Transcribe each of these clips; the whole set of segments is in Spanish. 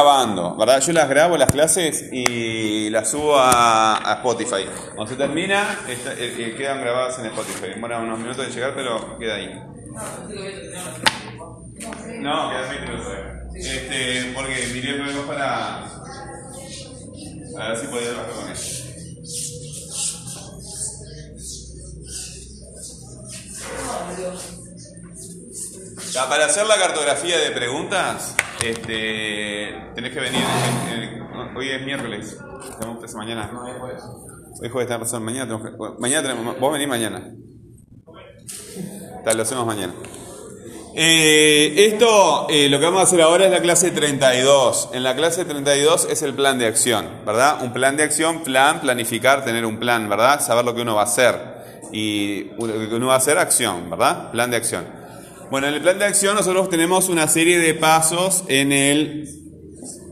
grabando, ¿verdad? Yo las grabo las clases y las subo a, Spotify. Cuando se termina, eh, eh, quedan grabadas en Spotify. Demora unos minutos de llegar, pero queda ahí. No, queda 20 minutos. Este, porque miré luego para. A ver si podía trabajar con eso. Para hacer la cartografía de preguntas, este, tenés que venir. en- en- hoy es miércoles. Tenemos que hacer mañana. No, es jueves. Hoy es jueves, tenés razón. Mañana tenemos que. Mañana tenemos. Vos venís mañana. Tal, lo hacemos mañana. Eh, esto, eh, lo que vamos a hacer ahora es la clase 32. En la clase 32 es el plan de acción, ¿verdad? Un plan de acción, plan, planificar, tener un plan, ¿verdad? Saber lo que uno va a hacer. Y lo que uno va a hacer, acción, ¿verdad? Plan de acción. Bueno, en el plan de acción nosotros tenemos una serie de pasos en el,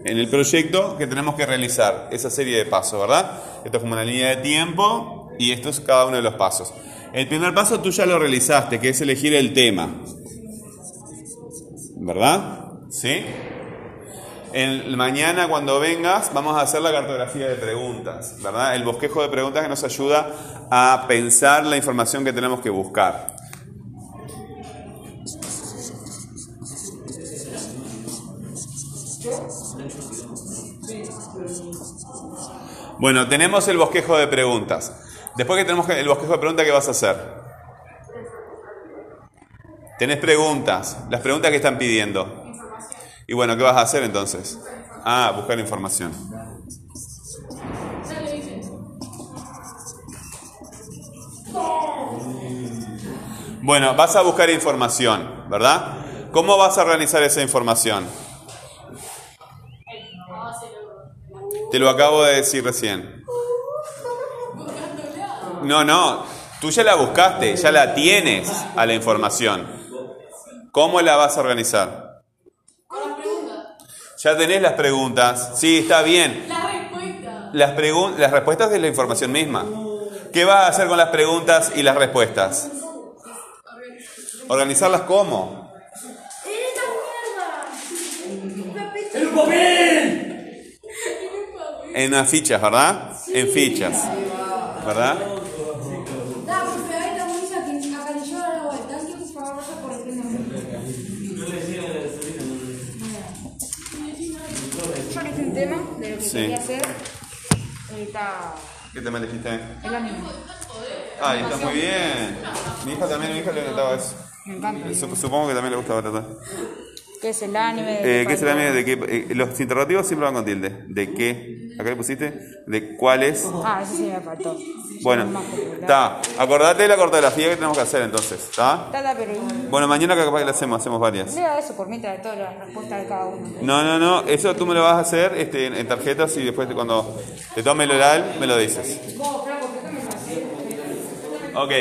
en el proyecto que tenemos que realizar. Esa serie de pasos, ¿verdad? Esto es como una línea de tiempo y esto es cada uno de los pasos. El primer paso tú ya lo realizaste, que es elegir el tema. ¿Verdad? ¿Sí? El, mañana cuando vengas vamos a hacer la cartografía de preguntas, ¿verdad? El bosquejo de preguntas que nos ayuda a pensar la información que tenemos que buscar. Bueno, tenemos el bosquejo de preguntas. Después que tenemos el bosquejo de preguntas, ¿qué vas a hacer? Tenés preguntas, las preguntas que están pidiendo. Y bueno, ¿qué vas a hacer entonces? Ah, buscar información. Bueno, vas a buscar información, ¿verdad? ¿Cómo vas a organizar esa información? Te lo acabo de decir recién. No, no, tú ya la buscaste, ya la tienes a la información. ¿Cómo la vas a organizar? Con las preguntas. Ya tenés las preguntas. Sí, está bien. Las, pregun- las respuestas de la información misma. ¿Qué vas a hacer con las preguntas y las respuestas? ¿Organizarlas cómo? ¡En un papel! En unas fichas, ¿verdad? En fichas. ¿Verdad? La que la vuelta. ¿Alguien por favor vaya por el que Sí. quería hacer. Está ¿Qué tema elegiste? el anime. Ay, está muy bien. Mi hija también, mi hija le encantaba eso. Me encanta. Sup- Supongo que también le gustaba tratar. ¿Qué es el anime? de Eh, ¿Qué será cuál- de qué? eh, los interrogativos siempre van con tilde. ¿De qué? ¿Acá le pusiste? ¿De cuáles? Ah, ese sí me faltó. Bueno, está. Acordate de la cartografía que tenemos que hacer entonces, ¿está? Está, está, pero Bueno, mañana capaz que la hacemos, hacemos varias. lea eso por mientras de todas las respuestas de cada uno. No, no, no, eso tú me lo vas a hacer este, en, en tarjetas y después cuando te tome el oral me lo dices. Ok.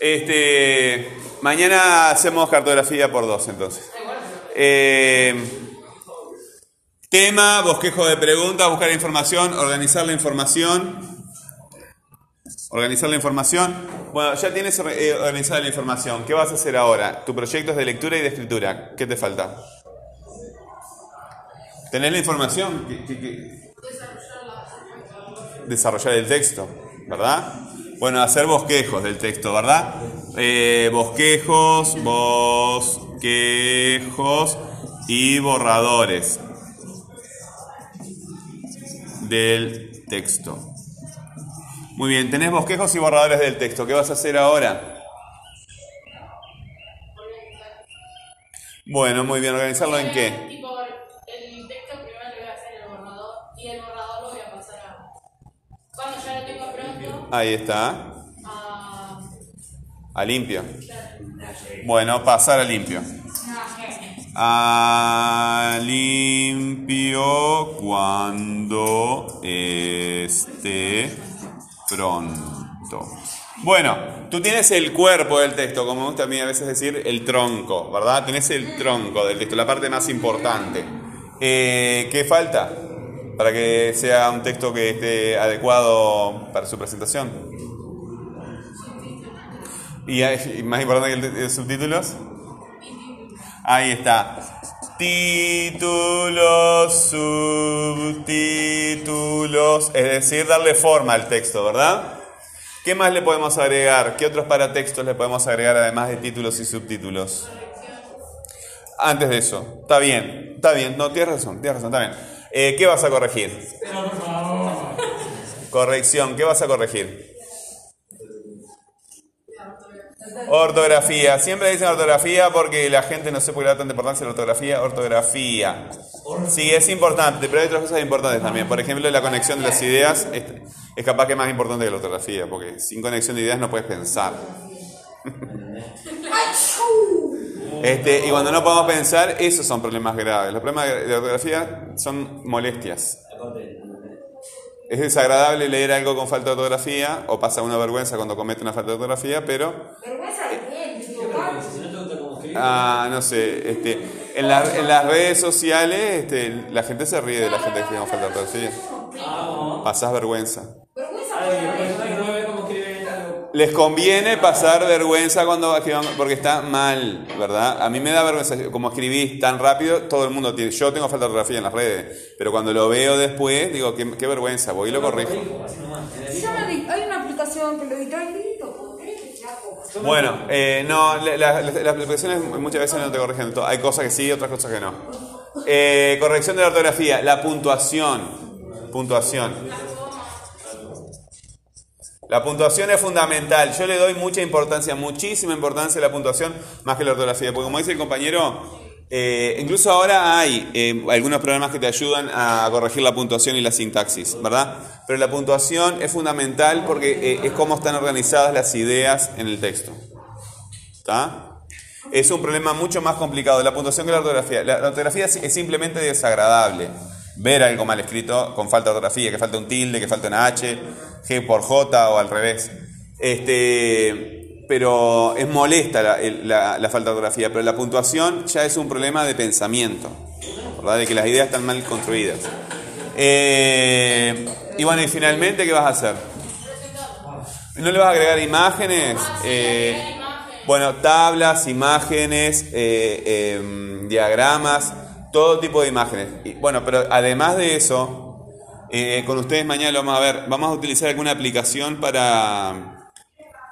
Este, mañana hacemos cartografía por dos entonces. Eh, tema, bosquejo de preguntas, buscar información, organizar la información. Organizar la información. Bueno, ya tienes eh, organizada la información. ¿Qué vas a hacer ahora? Tu proyecto es de lectura y de escritura. ¿Qué te falta? ¿Tenés la información? Desarrollar el texto, ¿verdad? Bueno, hacer bosquejos del texto, ¿verdad? Eh, bosquejos, bosquejos y borradores del texto. Muy bien, tenés bosquejos y borradores del texto. ¿Qué vas a hacer ahora? Bueno, muy bien, ¿organizarlo en qué? Tipo, el texto primero lo voy a hacer en el borrador y el borrador lo voy a pasar a. Cuando ya lo tengo pronto, Ahí está, a. a limpio. Bueno, pasar a limpio. A limpio cuando esté pronto. Bueno, tú tienes el cuerpo del texto, como me gusta a mí a veces decir, el tronco, ¿verdad? Tenés el tronco del texto, la parte más importante. Eh, ¿Qué falta para que sea un texto que esté adecuado para su presentación? ¿Y y más importante que el, subtítulos? Ahí está. títulos, subtítulos, es decir, darle forma al texto, ¿verdad? ¿Qué más le podemos agregar? ¿Qué otros paratextos le podemos agregar además de títulos y subtítulos? Antes de eso, está bien, está bien, no, tienes razón, tienes razón, está bien. Eh, ¿Qué vas a corregir? Corrección, ¿qué vas a corregir? Ortografía. Siempre dicen ortografía porque la gente no sé por qué le da tanta importancia a la ortografía. Ortografía. Sí, es importante, pero hay otras cosas importantes también. Por ejemplo, la conexión de las ideas es, es capaz que más importante que la ortografía, porque sin conexión de ideas no puedes pensar. Este, y cuando no podemos pensar, esos son problemas graves. Los problemas de ortografía son molestias. Es desagradable leer algo con falta de ortografía o pasa una vergüenza cuando comete una falta de ortografía, pero... Vergüenza de quién, equivocarte. Ah, no sé, este, en, la- en las redes sociales este, la gente se ríe de la gente que con falta de ortografía. Pasás vergüenza. Vergüenza Les conviene pasar vergüenza cuando escriban, porque está mal, ¿verdad? A mí me da vergüenza, como escribís tan rápido, todo el mundo tiene. Yo tengo falta de ortografía en las redes, pero cuando lo veo después, digo, qué, qué vergüenza, voy y lo corrijo. El Hay una aplicación que lo edita y listo. Bueno, eh, no, la- la- las las aplicaciones muchas veces no te corrigen todo. Hay cosas que sí, otras cosas que no. Eh, corrección de la ortografía, la puntuación. Puntuación. La puntuación es fundamental. Yo le doy mucha importancia, muchísima importancia a la puntuación, más que la ortografía. Porque como dice el compañero, eh, incluso ahora hay eh, algunos programas que te ayudan a corregir la puntuación y la sintaxis, ¿verdad? Pero la puntuación es fundamental porque eh, es cómo están organizadas las ideas en el texto. Es un problema mucho más complicado la puntuación que la ortografía. La, ortografía es simplemente desagradable. Ver algo mal escrito con falta de ortografía, que falta un tilde, que falta una H, G por J o al revés. Este, pero es molesta la, falta de ortografía. Pero la puntuación ya es un problema de pensamiento, ¿verdad? De que las ideas están mal construidas. Eh, y bueno, y finalmente, ¿qué vas a hacer? ¿No le vas a agregar imágenes? Eh, bueno, tablas, imágenes, eh, em, diagramas, todo tipo de imágenes. Bueno, pero además de eso, eh, con ustedes mañana lo vamos a ver, vamos a utilizar alguna aplicación para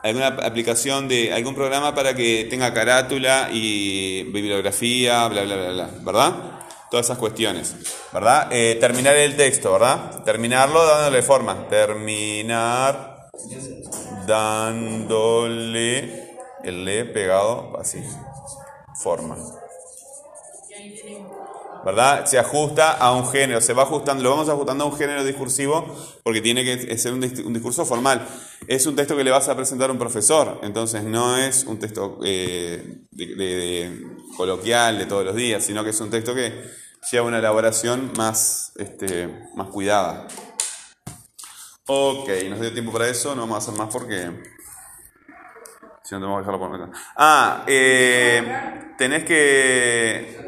alguna aplicación de algún programa para que tenga carátula y bibliografía, bla, bla, bla, bla, ¿verdad? Todas esas cuestiones, ¿verdad? Eh, terminar el texto, ¿verdad? Terminarlo dándole forma. Terminar dándole el le pegado así, forma. ¿Verdad? Se ajusta a un género, se va ajustando, lo vamos ajustando a un género discursivo porque tiene que ser un, dis- un discurso formal. Es un texto que le vas a presentar a un profesor, entonces no es un texto eh, de, coloquial de todos los días, sino que es un texto que lleva una elaboración más, este, más cuidada. Ok, nos dio tiempo para eso, no vamos a hacer más porque si no tenemos que dejarlo por mitad. Ah, eh, tenés que...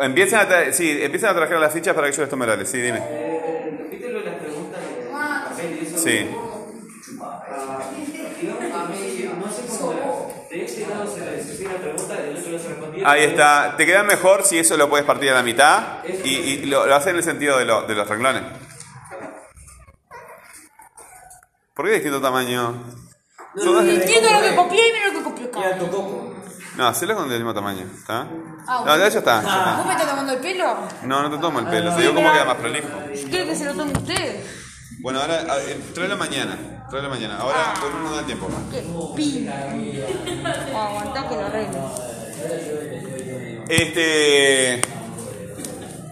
Empiezan a, tra- sí, empiezan a trabajar las fichas para que yo les tome orales. Sí, dime. Eh, Repítelo las preguntas de papel y eso. Sí. Ah, digamos, a mí, no sé cómo era. De este lado se le se hacía la pregunta, del otro lado se respondía. Ahí está. Te queda mejor si eso lo puedes partir a la mitad y, y lo, lo haces en el sentido de, lo- de los renglones. ¿Por qué de distinto tamaño? Todas- Entiendo lo que copié y mira lo que copió Era acá. No, hacelos con el mismo tamaño. ¿Está? Ah, No, ya está. ya está. ¿Vos me estás tomando el pelo? No, no te tomo el pelo. Te digo cómo queda más prolijo. ¿Quiere que se lo tome usted? Bueno, ahora, a- eh, tráelo mañana. Tráelo mañana. Ahora, por uno no da tiempo. ¿Qué? Pi. Oh, aguantá que lo arregle. Este.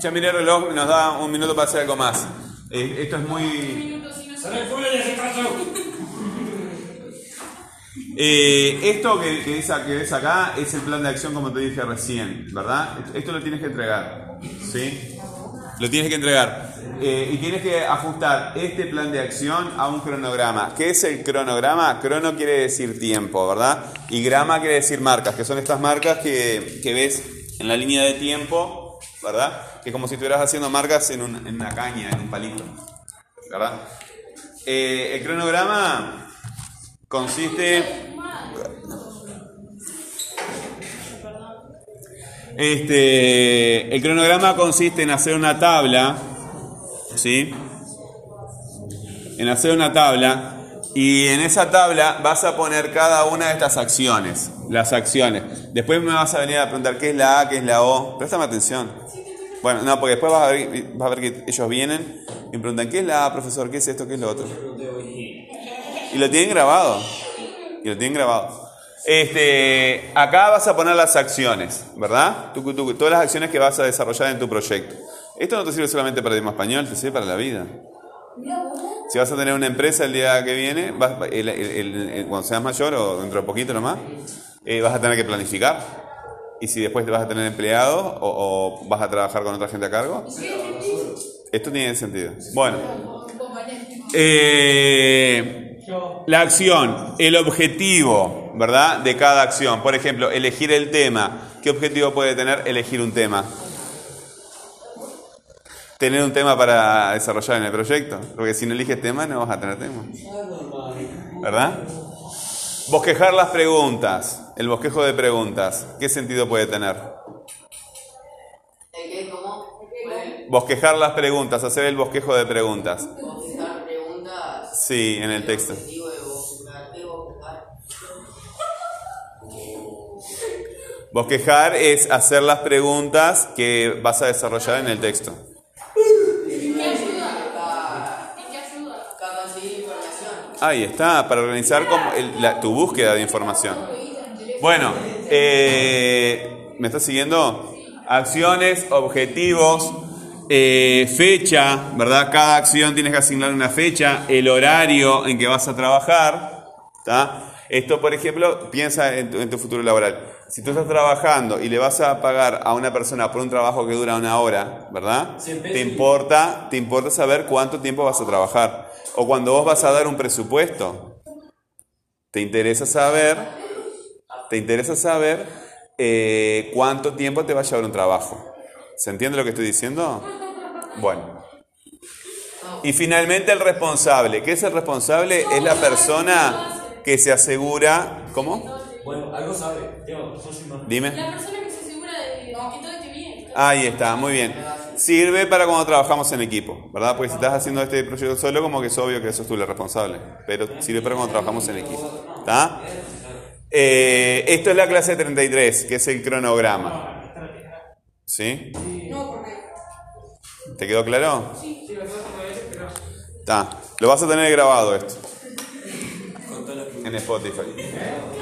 Ya miré el reloj, nos da un minuto para hacer algo más. Eh, esto es muy. Eh, esto que, ves, acá es el plan de acción como te dije recién, ¿verdad? Esto- lo tienes que entregar, ¿sí? Lo tienes que entregar. Eh, y tienes que ajustar este plan de acción a un cronograma. ¿Qué es el cronograma? Crono quiere decir tiempo, ¿verdad? Y grama quiere decir marcas, que son estas marcas que, ves en la línea de tiempo, ¿verdad? Que es como si estuvieras haciendo marcas en una caña, en un palito, ¿verdad? Eh, el cronograma consiste Este, el cronograma consiste en hacer una tabla, ¿sí? En hacer una tabla y en esa tabla vas a poner cada una de estas acciones, las acciones. Después me vas a venir a preguntar qué es la A, qué es la O. Préstame atención. Bueno, no, porque después vas a ver, vas a ver que ellos vienen y me preguntan qué es la A, profesor, qué es esto, qué es lo otro. Y lo tienen grabado. Y lo tienen grabado. Este, acá vas a poner las acciones, ¿verdad? Tú, todas las acciones que vas a desarrollar en tu proyecto. Esto no te sirve solamente para el idioma español, te sirve para la vida. Si vas a tener una empresa el día que viene, vas- el- el- cuando seas mayor o dentro de poquito nomás, eh, vas a tener que planificar. Y si después te vas a tener empleados o, o vas a trabajar con otra gente a cargo, esto tiene sentido. Bueno, eh, la acción, el objetivo, ¿verdad? De cada acción. Por ejemplo, elegir el tema. ¿Qué objetivo puede tener elegir un tema? Tener un tema para desarrollar en el proyecto. Porque si no eliges tema, no vas a tener tema. ¿Verdad? Bosquejar las preguntas. El bosquejo de preguntas. ¿Qué sentido puede tener? ¿El qué? ¿Cómo? ¿Pueden Bosquejar las preguntas, hacer el bosquejo de preguntas? Sí, en el texto. Bosquejar es hacer las preguntas que vas a desarrollar en el texto. Ahí está, para organizar tu búsqueda de información. Bueno, eh, ¿me estás siguiendo? Acciones, objetivos, eh, fecha, ¿verdad? Cada acción tienes que asignar una fecha, el horario en que vas a trabajar, ¿está? Esto, por ejemplo, piensa en tu, en tu futuro laboral. Si tú estás trabajando y le vas a pagar a una persona por un trabajo que dura una hora, ¿verdad? Te importa, te importa saber cuánto tiempo vas a trabajar. O cuando vos vas a dar un presupuesto, te interesa saber, te interesa saber eh, cuánto tiempo te va a llevar un trabajo. ¿Se entiende lo que estoy diciendo? Bueno. Y finalmente el responsable. ¿Qué es el responsable? Es la persona que se asegura. ¿Cómo? Bueno, algo sabe. Yo. Dime. La persona que se asegura de que todo esté bien. Ahí está, muy bien. Sirve para cuando trabajamos en equipo, ¿verdad? Porque si estás haciendo este proyecto solo, como que es obvio que sos tú el responsable. Pero sirve para cuando trabajamos en equipo. ¿Está? Eh, esto es la clase 33, que es el cronograma. ¿Sí? ¿Te quedó claro? Está. Lo vas a tener grabado esto. En Spotify.